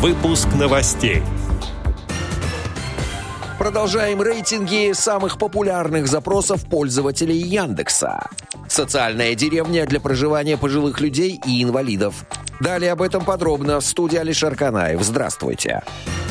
Выпуск новостей. Продолжаем рейтинги самых популярных запросов пользователей Яндекса. Социальная деревня для проживания пожилых людей и инвалидов. Далее об этом подробно в студии Алишер Канаев. Здравствуйте. Здравствуйте.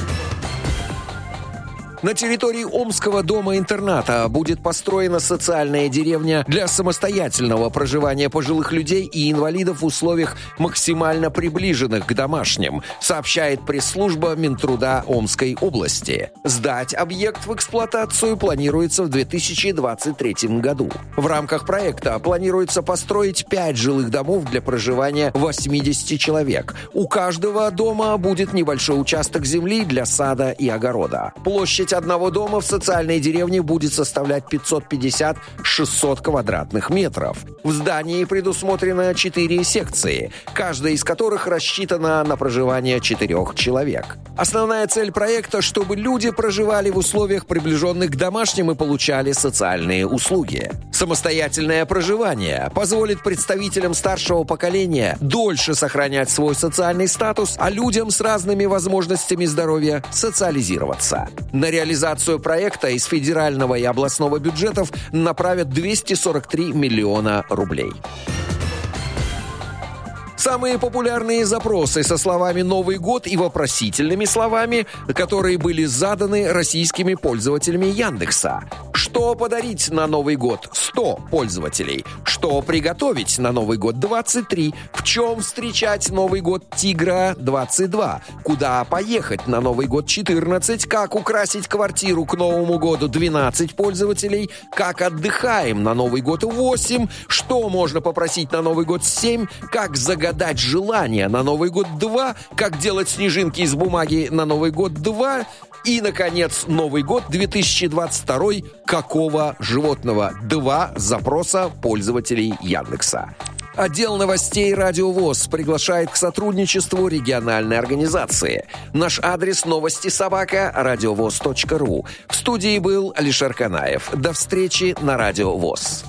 На территории Омского дома-интерната будет построена социальная деревня для самостоятельного проживания пожилых людей и инвалидов в условиях максимально приближенных к домашним, сообщает пресс-служба Минтруда Омской области. Сдать объект в эксплуатацию планируется в 2023 году. В рамках проекта планируется построить 5 жилых домов для проживания 80 человек. У каждого дома будет небольшой участок земли для сада и огорода. Площадь Площадь одного дома в социальной деревне будет составлять 550-600 квадратных метров. В здании предусмотрено 4 секции, каждая из которых рассчитана на проживание четырех человек. Основная цель проекта, чтобы люди проживали в условиях, приближенных к домашним и получали социальные услуги. Самостоятельное проживание позволит представителям старшего поколения дольше сохранять свой социальный статус, а людям с разными возможностями здоровья социализироваться. На реализацию проекта из федерального и областного бюджетов направят 243 миллиона рублей. Самые популярные запросы со словами «Новый год» и вопросительными словами, которые были заданы российскими пользователями Яндекса. Что подарить на Новый год? 100 пользователей. Что приготовить на Новый год? 23. В чем встречать Новый год Тигра? 22. Куда поехать на Новый год? 14. Как украсить квартиру к Новому году? 12 пользователей. Как отдыхаем на Новый год? 8. Что можно попросить на Новый год? 7. Как загадать желание на Новый год? 2. Как делать снежинки из бумаги на Новый год? 2. И, наконец, Новый год 2022. Какого животного? Два запроса пользователей Яндекса. Отдел новостей «Радио ВОЗ» приглашает к сотрудничеству региональной организации. Наш адрес новости собака радиовоз.ру. В студии был Алишер Канаев. До встречи на «Радио ВОЗ».